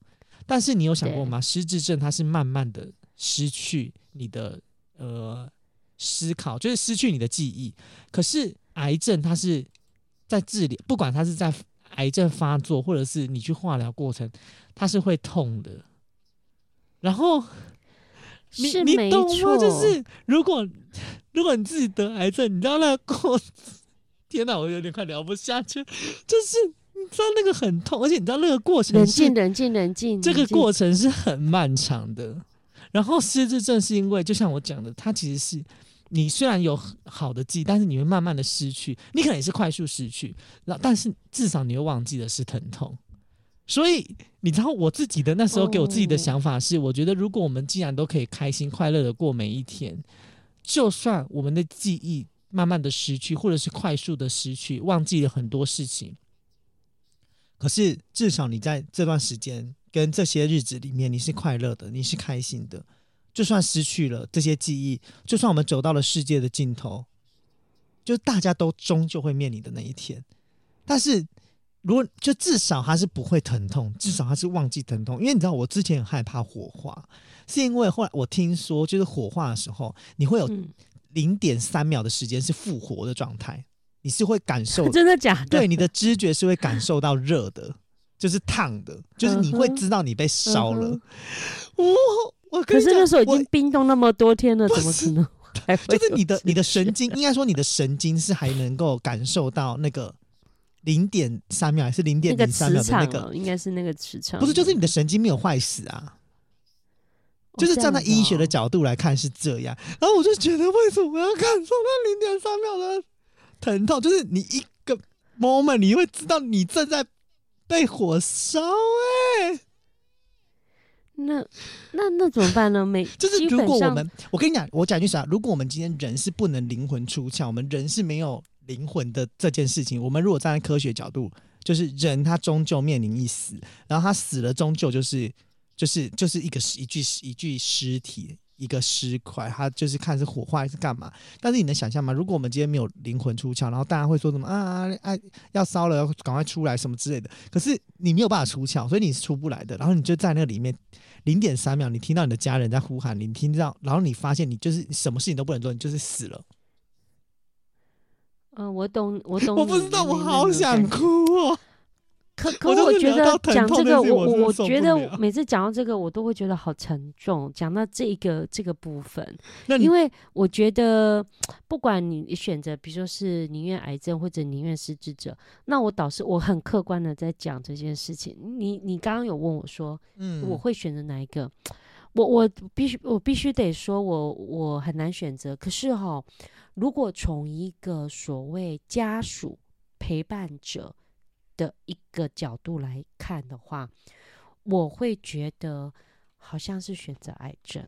但是你有想过吗？失智症它是慢慢的失去你的呃思考，就是失去你的记忆。可是癌症它是在治疗，不管它是在癌症发作，或者是你去化疗过程，它是会痛的。然后，你是你懂吗？就是如果 如果你自己得癌症，你知道那个过，天哪，我有点快聊不下去。就是你知道那个很痛，而且你知道那个过程，冷静，冷静，冷静。这个过程是很漫长的。然后失智症是因为，就像我讲的，它其实是你虽然有好的记忆，但是你会慢慢的失去。你可能也是快速失去，然后但是至少你会忘记的是疼痛。所以你知道我自己的那时候给我自己的想法是，我觉得如果我们既然都可以开心快乐的过每一天，就算我们的记忆慢慢的失去，或者是快速的失去，忘记了很多事情，可是至少你在这段时间跟这些日子里面，你是快乐的，你是开心的。就算失去了这些记忆，就算我们走到了世界的尽头，就大家都终究会面临的那一天，但是。如果就至少他是不会疼痛，至少他是忘记疼痛。因为你知道，我之前很害怕火化，是因为后来我听说，就是火化的时候，你会有零点三秒的时间是复活的状态，你是会感受 真的假的？对，你的知觉是会感受到热的，就是烫的，就是你会知道你被烧了。我、嗯、我可是那时候已经冰冻那么多天了，怎么可能？就是你的你的神经，应该说你的神经是还能够感受到那个。零点三秒还是零点零三秒的那个，那个应该是那个磁场，不是，就是你的神经没有坏死啊，哦、就是站在医学的角度来看是这样。然后我就觉得，为什么要感受到零点三秒的疼痛？就是你一个 moment，你会知道你正在被火烧哎、欸。那那那怎么办呢？每，就是如果我们，我跟你讲，我讲句实话，如果我们今天人是不能灵魂出窍，我们人是没有。灵魂的这件事情，我们如果站在科学角度，就是人他终究面临一死，然后他死了，终究就是就是就是一个一具一具尸体，一个尸块，他就是看是火化还是干嘛。但是你能想象吗？如果我们今天没有灵魂出窍，然后大家会说什么啊啊，要烧了，要赶快出来什么之类的。可是你没有办法出窍，所以你是出不来的。然后你就在那里面零点三秒，你听到你的家人在呼喊，你听到，然后你发现你就是什么事情都不能做，你就是死了。嗯，我懂，我懂。我不知道，我好想哭哦。可 可，我觉得讲这个，我我我觉得每次讲到这个，我都会觉得好沉重。讲到这个这个部分，因为我觉得，不管你选择，比如说是宁愿癌症或者宁愿失智者，那我导师我很客观的在讲这件事情。你你刚刚有问我说，嗯，我会选择哪一个？我我必须我必须得说我我很难选择。可是哈。如果从一个所谓家属陪伴者的一个角度来看的话，我会觉得好像是选择癌症，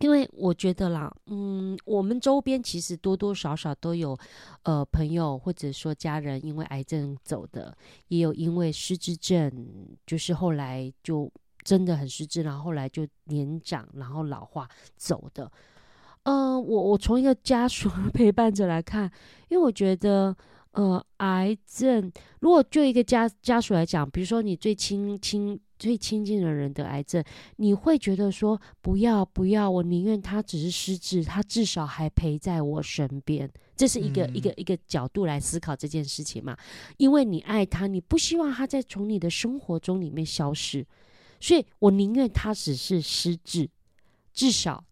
因为我觉得啦，嗯，我们周边其实多多少少都有呃朋友或者说家人因为癌症走的，也有因为失智症，就是后来就真的很失智，然后后来就年长然后老化走的。嗯、呃，我我从一个家属陪伴者来看，因为我觉得，呃，癌症如果就一个家家属来讲，比如说你最亲亲最亲近的人得癌症，你会觉得说不要不要，我宁愿他只是失智，他至少还陪在我身边，这是一个、嗯、一个一个角度来思考这件事情嘛？因为你爱他，你不希望他再从你的生活中里面消失，所以我宁愿他只是失智，至少。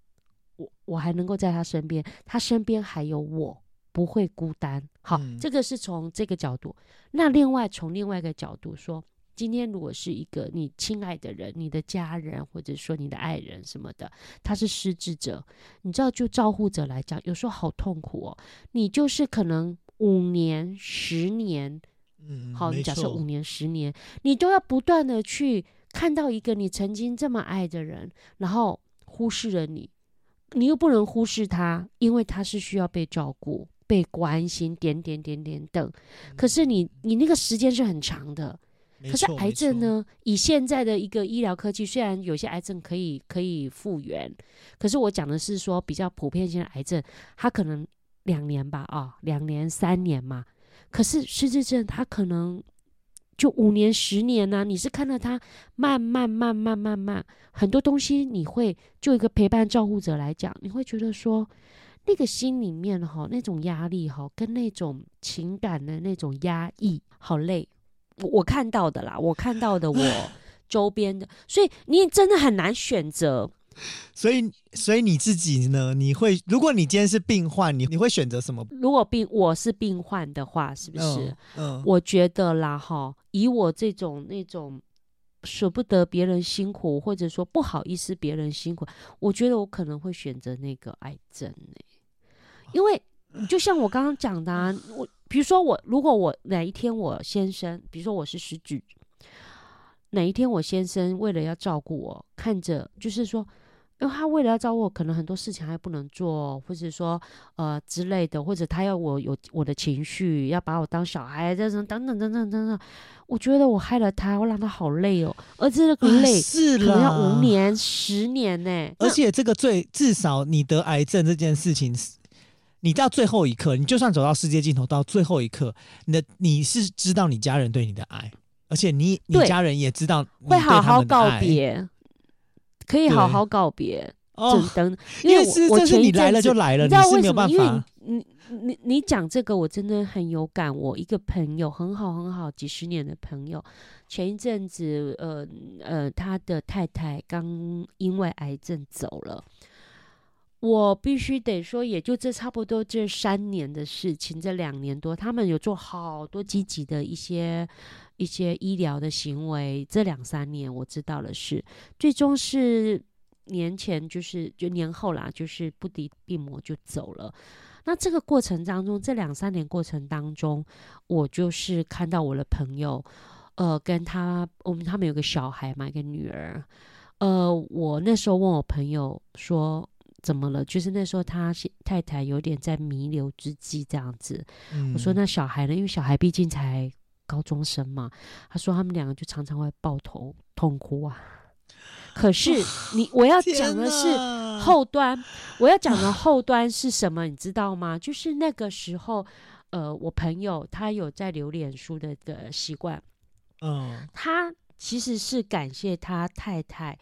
我我还能够在他身边，他身边还有我，不会孤单。好，嗯、这个是从这个角度。那另外从另外一个角度说，今天如果是一个你亲爱的人，你的家人或者说你的爱人什么的，他是失智者，你知道，就照护者来讲，有时候好痛苦哦。你就是可能五年、十年，嗯，好，你假设五年、十年，你都要不断的去看到一个你曾经这么爱的人，然后忽视了你。你又不能忽视他，因为他是需要被照顾、被关心，点点点点等。可是你，你那个时间是很长的。可是癌症呢？以现在的一个医疗科技，虽然有些癌症可以可以复原，可是我讲的是说比较普遍性的癌症，它可能两年吧，啊、哦，两年、三年嘛。可是失智症，它可能。就五年、十年呢、啊？你是看到他慢慢、慢慢、慢慢，很多东西你会就一个陪伴照顾者来讲，你会觉得说，那个心里面哈那种压力哈，跟那种情感的那种压抑，好累。我我看到的啦，我看到的 我周边的，所以你真的很难选择。所以，所以你自己呢？你会，如果你今天是病患，你你会选择什么？如果病我是病患的话，是不是？嗯，嗯我觉得啦，哈，以我这种那种舍不得别人辛苦，或者说不好意思别人辛苦，我觉得我可能会选择那个癌症呢、欸。因为就像我刚刚讲的、啊，我比如说我，如果我哪一天我先生，比如说我是失智，哪一天我先生为了要照顾我，看着就是说。因为他为了要照顾我，可能很多事情还不能做，或者说呃之类的，或者他要我有我的情绪，要把我当小孩，这种等等等等等等。我觉得我害了他，我让他好累哦，而且这个累可能要五年、十年呢。而且这个最至少你得癌症这件事情，你到最后一刻，你就算走到世界尽头，到最后一刻，你的你是知道你家人对你的爱，而且你你家人也知道会好好告别，可以好好告别。哦，等，因为我前一阵子，你知道为什么？因为你你你讲这个，我真的很有感。我一个朋友很好很好，几十年的朋友，前一阵子，呃呃，他的太太刚因为癌症走了。我必须得说，也就这差不多这三年的事情，这两年多，他们有做好多积极的一些一些医疗的行为。这两三年我知道的是，最终是年前就是就年后啦，就是不敌病魔就走了。那这个过程当中，这两三年过程当中，我就是看到我的朋友，呃，跟他我们他们有个小孩嘛，一个女儿，呃，我那时候问我朋友说。怎么了？就是那时候他太太有点在弥留之际这样子。嗯、我说那小孩呢？因为小孩毕竟才高中生嘛。他说他们两个就常常会抱头痛哭啊。可是你我要讲的是后端，我要讲的 后端是什么？你知道吗？就是那个时候，呃，我朋友他有在留脸书的个习惯。嗯，他其实是感谢他太太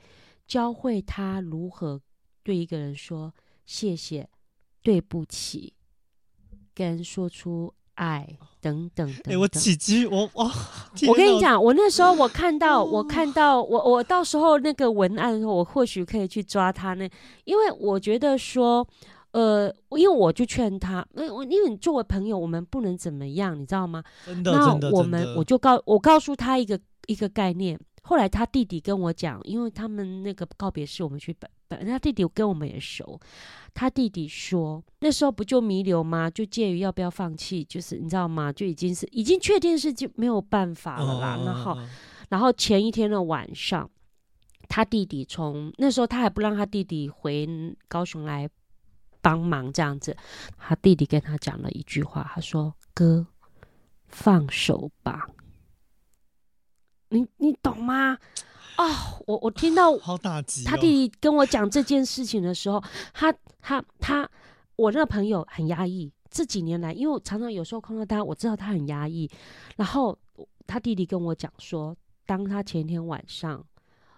教会他如何。对一个人说谢谢、对不起，跟说出爱等等等等。欸、我几句我我我跟你讲，我那时候我看到我看到我我到时候那个文案的时候，我或许可以去抓他那，因为我觉得说，呃，因为我就劝他，因为因为你作为朋友，我们不能怎么样，你知道吗？真的，那我们我就告我告诉他一个一个概念。后来他弟弟跟我讲，因为他们那个告别式我们去办，办他弟弟跟我们也熟。他弟弟说，那时候不就弥留吗？就介于要不要放弃，就是你知道吗？就已经是已经确定是就没有办法了啦。然后，然后前一天的晚上，他弟弟从那时候他还不让他弟弟回高雄来帮忙这样子。他弟弟跟他讲了一句话，他说：“哥，放手吧。”你你懂吗？啊、哦，我我听到好打击。他弟弟跟我讲这件事情的时候，他他他，我那个朋友很压抑。这几年来，因为我常常有时候看到他，我知道他很压抑。然后他弟弟跟我讲说，当他前天晚上，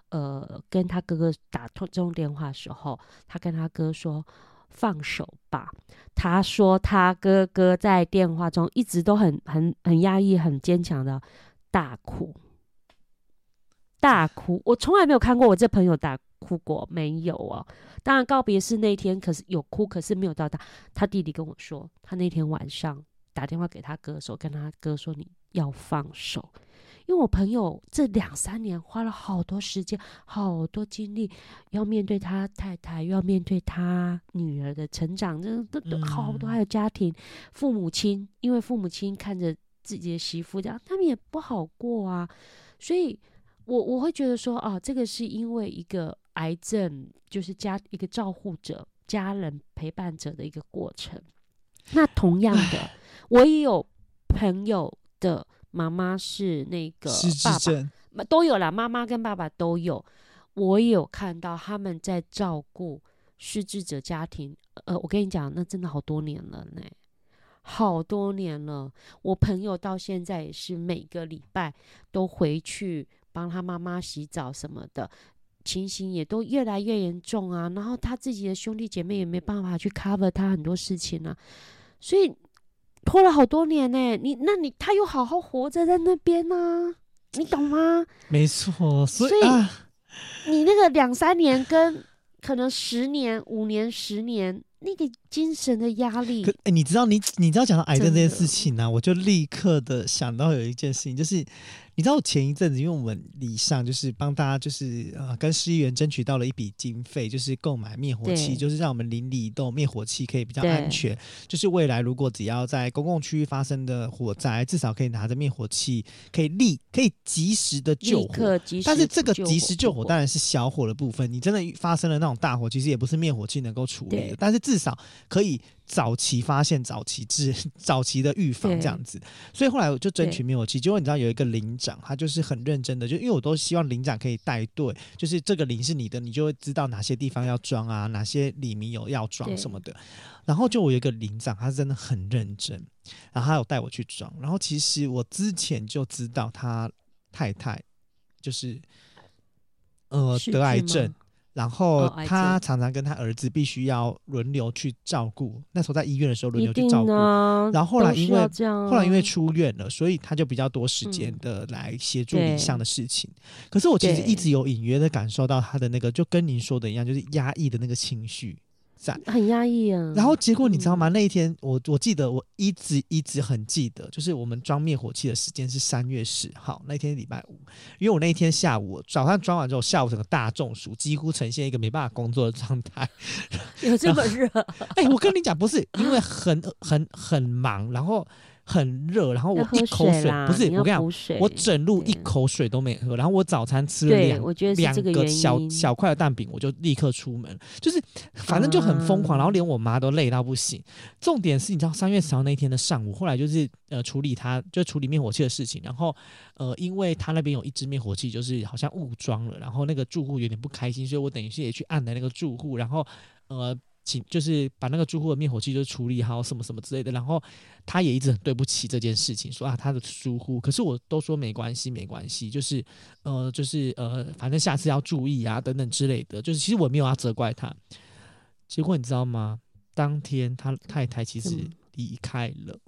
呃，跟他哥哥打通这种电话的时候，他跟他哥说放手吧。他说他哥哥在电话中一直都很很很压抑、很坚强的大哭。大哭，我从来没有看过我这朋友大哭过，没有哦。当然告别式那天，可是有哭，可是没有到大。他弟弟跟我说，他那天晚上打电话给他哥的时候，跟他哥说，你要放手，因为我朋友这两三年花了好多时间、好多精力，要面对他太太，又要面对他女儿的成长，这都都好多，还有家庭、父母亲，因为父母亲看着自己的媳妇这样，他们也不好过啊，所以。我我会觉得说，啊，这个是因为一个癌症，就是家一个照护者、家人陪伴者的一个过程。那同样的，我也有朋友的妈妈是那个爸爸，都有啦，妈妈跟爸爸都有。我也有看到他们在照顾失智者家庭。呃，我跟你讲，那真的好多年了呢，好多年了。我朋友到现在也是每个礼拜都回去。帮他妈妈洗澡什么的情形也都越来越严重啊，然后他自己的兄弟姐妹也没办法去 cover 他很多事情啊，所以拖了好多年呢。你那你他又好好活着在那边呢，你懂吗？没错，所以，所以你那个两三年跟可能十年、五年、十年。那个精神的压力，哎、欸，你知道你你知道讲到癌症这件事情呢、啊，我就立刻的想到有一件事情，就是你知道前一阵子，因为我们里上就是帮大家就是呃跟市议员争取到了一笔经费，就是购买灭火器，就是让我们邻里都有灭火器可以比较安全，就是未来如果只要在公共区域发生的火灾，至少可以拿着灭火器，可以立可以及时的救火。但是这个及时救火当然是小火的部分，你真的发生了那种大火，其实也不是灭火器能够处理的，但是。至少可以早期发现、早期治、早期的预防这样子，所以后来我就争取灭火器。结果你知道有一个邻长，他就是很认真的，就因为我都希望领长可以带队，就是这个铃是你的，你就会知道哪些地方要装啊，哪些里面有要装什么的。然后就我有一个领长，他真的很认真，然后他有带我去装。然后其实我之前就知道他太太就是呃得癌症。然后他常常跟他儿子必须要轮流去照顾，那时候在医院的时候轮流去照顾。啊、然后后来因为后来因为出院了，所以他就比较多时间的来协助理想的事情。嗯、可是我其实一直有隐约的感受到他的那个，就跟您说的一样，就是压抑的那个情绪。很压抑啊，然后结果你知道吗？嗯、那一天我我记得我一直一直很记得，就是我们装灭火器的时间是三月十号那天礼拜五，因为我那一天下午早上装完之后，下午整个大中暑，几乎呈现一个没办法工作的状态。有这么热？哎、欸，我跟你讲，不是因为很很很忙，然后。很热，然后我一口水，水不是我跟你讲，我整路一口水都没喝，然后我早餐吃了两两个小小块的蛋饼，我就立刻出门，就是反正就很疯狂，然后连我妈都累到不行。重点是，你知道三月十号那天的上午，后来就是呃处理他就处理灭火器的事情，然后呃因为他那边有一只灭火器，就是好像误装了，然后那个住户有点不开心，所以我等于是也去按了那个住户，然后呃。请就是把那个住户的灭火器就处理好什么什么之类的，然后他也一直很对不起这件事情，说啊他的疏忽，可是我都说没关系没关系，就是呃就是呃反正下次要注意啊等等之类的，就是其实我没有要责怪他，结果你知道吗？当天他太太其实离开了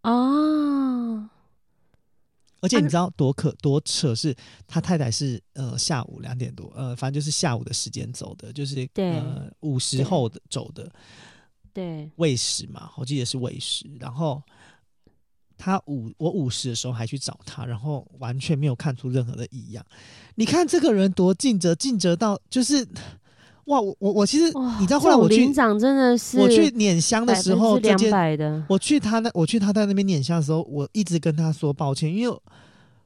啊。而且你知道多可多扯是，他太太是呃下午两点多，呃反正就是下午的时间走的，就是对呃午时后的走的，对喂食嘛，我记得是喂食。然后他午我午时的时候还去找他，然后完全没有看出任何的异样。你看这个人多尽责，尽责到就是。哇，我我我其实你知道，后来我去领长真的是我去碾香的时候，两百的。我去他那，我去他在那边碾香的时候，我一直跟他说抱歉，因为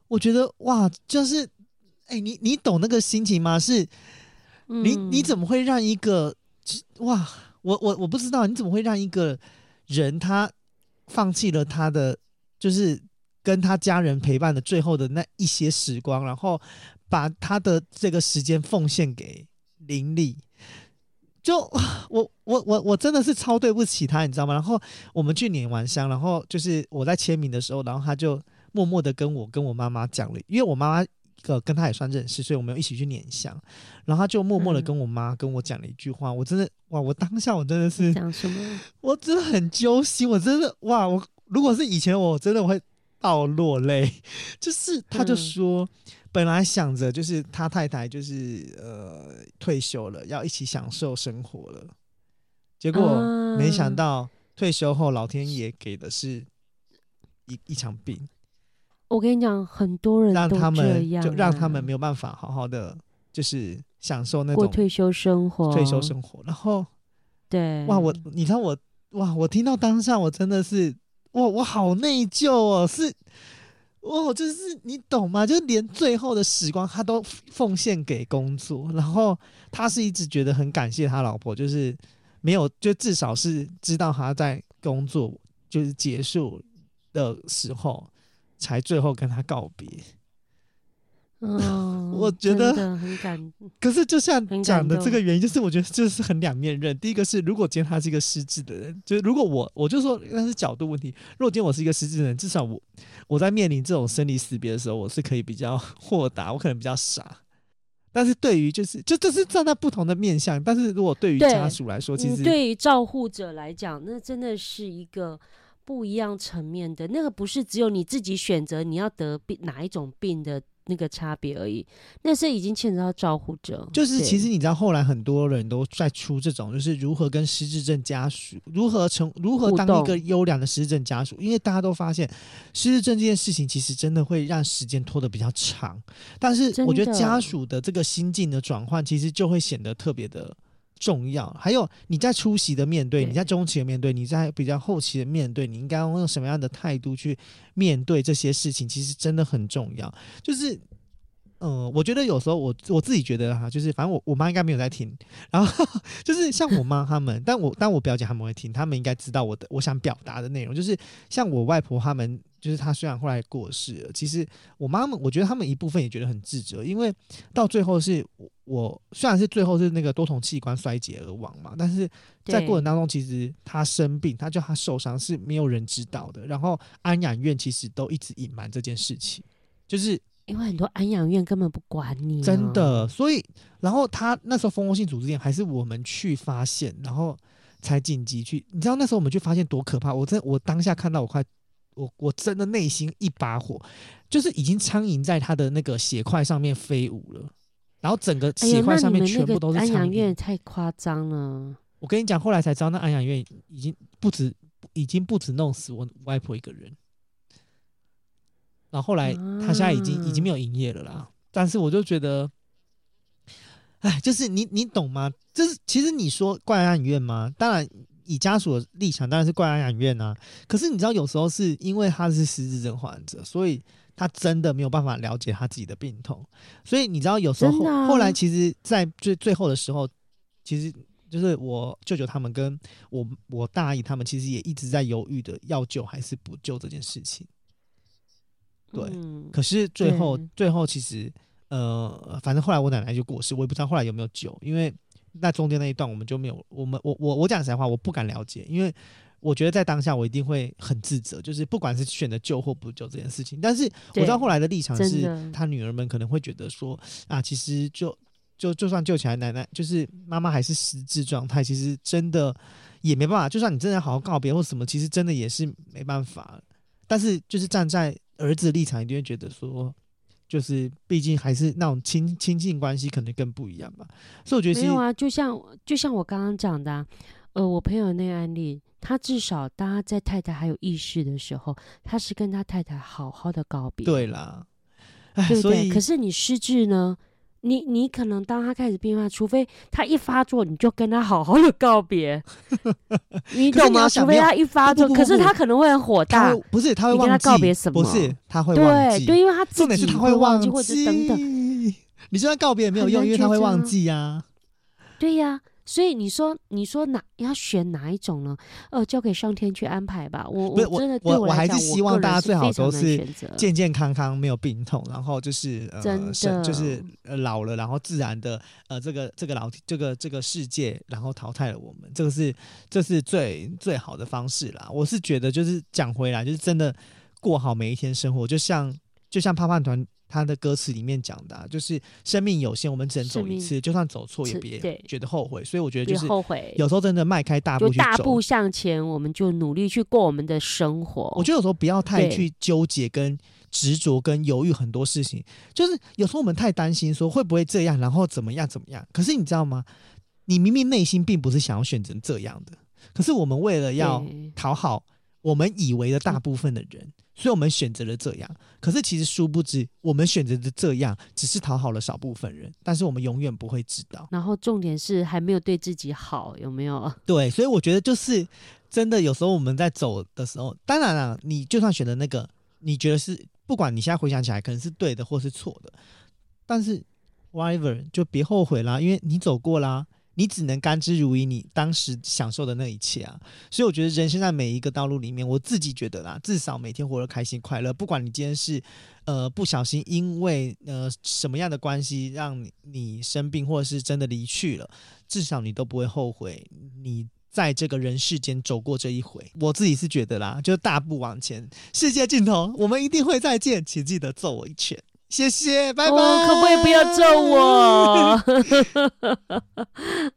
我觉得哇，就是哎、欸，你你懂那个心情吗？是，你你怎么会让一个哇，我我我不知道你怎么会让一个人他放弃了他的就是跟他家人陪伴的最后的那一些时光，然后把他的这个时间奉献给邻里。就 我我我我真的是超对不起他，你知道吗？然后我们去碾完香，然后就是我在签名的时候，然后他就默默的跟我跟我妈妈讲了，因为我妈妈呃跟他也算认识，所以我们一起去碾香，然后他就默默的跟我妈跟我讲了一句话，我真的哇，我当下我真的是 讲什么？我真的很揪心，我真的哇，我如果是以前我真的我会爆落泪，就是他就说。嗯本来想着就是他太太就是呃退休了，要一起享受生活了，结果没想到退休后老天爷给的是一一场病。我跟你讲，很多人让他们就让他们没有办法好好的就是享受那种退休生活，退休生活。然后对哇，我你知道我哇，我听到当下我真的是哇，我好内疚哦，是。哦，就是你懂吗？就是连最后的时光，他都奉献给工作，然后他是一直觉得很感谢他老婆，就是没有，就至少是知道他在工作就是结束的时候，才最后跟他告别。嗯，我觉得很感。可是就像讲的这个原因，就是我觉得就是很两面刃。第一个是，如果今天他是一个失智的人，就是如果我，我就说那是角度问题。如果今天我是一个失智的人，至少我我在面临这种生离死别的时候，我是可以比较 豁达，我可能比较傻。但是对于就是就这是站在不同的面向。但是如果对于家属来说，其实对于照护者来讲，那真的是一个不一样层面的。那个不是只有你自己选择你要得病哪一种病的。那个差别而已，那是已经牵扯到照护者。就是其实你知道，后来很多人都在出这种，就是如何跟失智症家属如何成如何当一个优良的失智症家属，因为大家都发现失智症这件事情其实真的会让时间拖得比较长，但是我觉得家属的这个心境的转换，其实就会显得特别的。重要，还有你在初期的面对，对你在中期的面对，你在比较后期的面对，你应该用什么样的态度去面对这些事情？其实真的很重要。就是嗯，我觉得有时候我我自己觉得哈，就是反正我我妈应该没有在听，然后 就是像我妈他们，但我但我表姐他们会听，他们应该知道我的我想表达的内容，就是像我外婆他们，就是她虽然后来过世了，其实我妈妈我觉得他们一部分也觉得很自责，因为到最后是我，我虽然是最后是那个多重器官衰竭而亡嘛，但是在过程当中，其实她生病，她叫她受伤是没有人知道的，然后安养院其实都一直隐瞒这件事情，就是。因为很多安养院根本不管你，真的，所以然后他那时候蜂窝性组织炎还是我们去发现，然后才紧急去。你知道那时候我们去发现多可怕？我真我当下看到我快，我我真的内心一把火，就是已经苍蝇在他的那个血块上面飞舞了，然后整个血块上面全部都是苍蝇。安养院太夸张了。我跟你讲，后来才知道那安养院已经不止，已经不止弄死我外婆一个人。然后后来，他现在已经已经没有营业了啦。但是我就觉得，哎，就是你你懂吗？就是其实你说怪安养院吗？当然，以家属的立场，当然是怪安养院啊。可是你知道，有时候是因为他是失智症患者，所以他真的没有办法了解他自己的病痛。所以你知道，有时候后后来，其实，在最最后的时候，其实就是我舅舅他们跟我我大姨他们，其实也一直在犹豫的，要救还是不救这件事情。对，嗯、可是最后最后其实，呃，反正后来我奶奶就过世，我也不知道后来有没有救，因为那中间那一段我们就没有，我们我我我讲实在话，我不敢了解，因为我觉得在当下我一定会很自责，就是不管是选择救或不救这件事情。但是我知道后来的立场是，他女儿们可能会觉得说，啊，其实就就就算救起来，奶奶就是妈妈还是失智状态，其实真的也没办法。就算你真的好好告别或什么，其实真的也是没办法。但是就是站在。儿子的立场一定会觉得说，就是毕竟还是那种亲亲近关系可能更不一样吧，所以我觉得没有啊，就像就像我刚刚讲的、啊，呃，我朋友那个案例，他至少当他在太太还有意识的时候，他是跟他太太好好的告别，对啦，对不对？可是你失智呢？你你可能当他开始变化，除非他一发作，你就跟他好好的告别，你懂吗？除非他一发作，可是他可能会很火大，不是他会忘记，跟他告别什么？不是他会忘记，对对，因为他重点是他会忘记，或者等等。你就算告别也没有用，因为他会忘记呀。对呀。所以你说，你说哪要选哪一种呢？呃，交给上天去安排吧。我我真的对我，我，我还是希望大家最好都是健健康康，没有病痛，然后就是呃，真的就是呃老了，然后自然的呃这个这个老这个这个世界，然后淘汰了我们，这个是这是最最好的方式啦。我是觉得就是讲回来，就是真的过好每一天生活，就像就像胖胖团。他的歌词里面讲的，啊，就是生命有限，我们只能走一次，就算走错也别觉得后悔。所以我觉得就是后悔，有时候真的迈开大步去走，大步向前，我们就努力去过我们的生活。我觉得有时候不要太去纠结、跟执着、跟犹豫很多事情。就是有时候我们太担心说会不会这样，然后怎么样怎么样。可是你知道吗？你明明内心并不是想要选择这样的，可是我们为了要讨好我们以为的大部分的人。所以我们选择了这样，可是其实殊不知，我们选择的这样只是讨好了少部分人，但是我们永远不会知道。然后重点是还没有对自己好，有没有？对，所以我觉得就是真的，有时候我们在走的时候，当然了，你就算选择那个，你觉得是不管你现在回想起来可能是对的或是错的，但是 whatever 就别后悔啦，因为你走过啦。你只能甘之如饴，你当时享受的那一切啊！所以我觉得人生在每一个道路里面，我自己觉得啦，至少每天活得开心快乐。不管你今天是呃不小心因为呃什么样的关系让你你生病，或者是真的离去了，至少你都不会后悔你在这个人世间走过这一回。我自己是觉得啦，就大步往前，世界尽头我们一定会再见，请记得揍我一拳。谢谢，拜拜。可不可以不要揍我？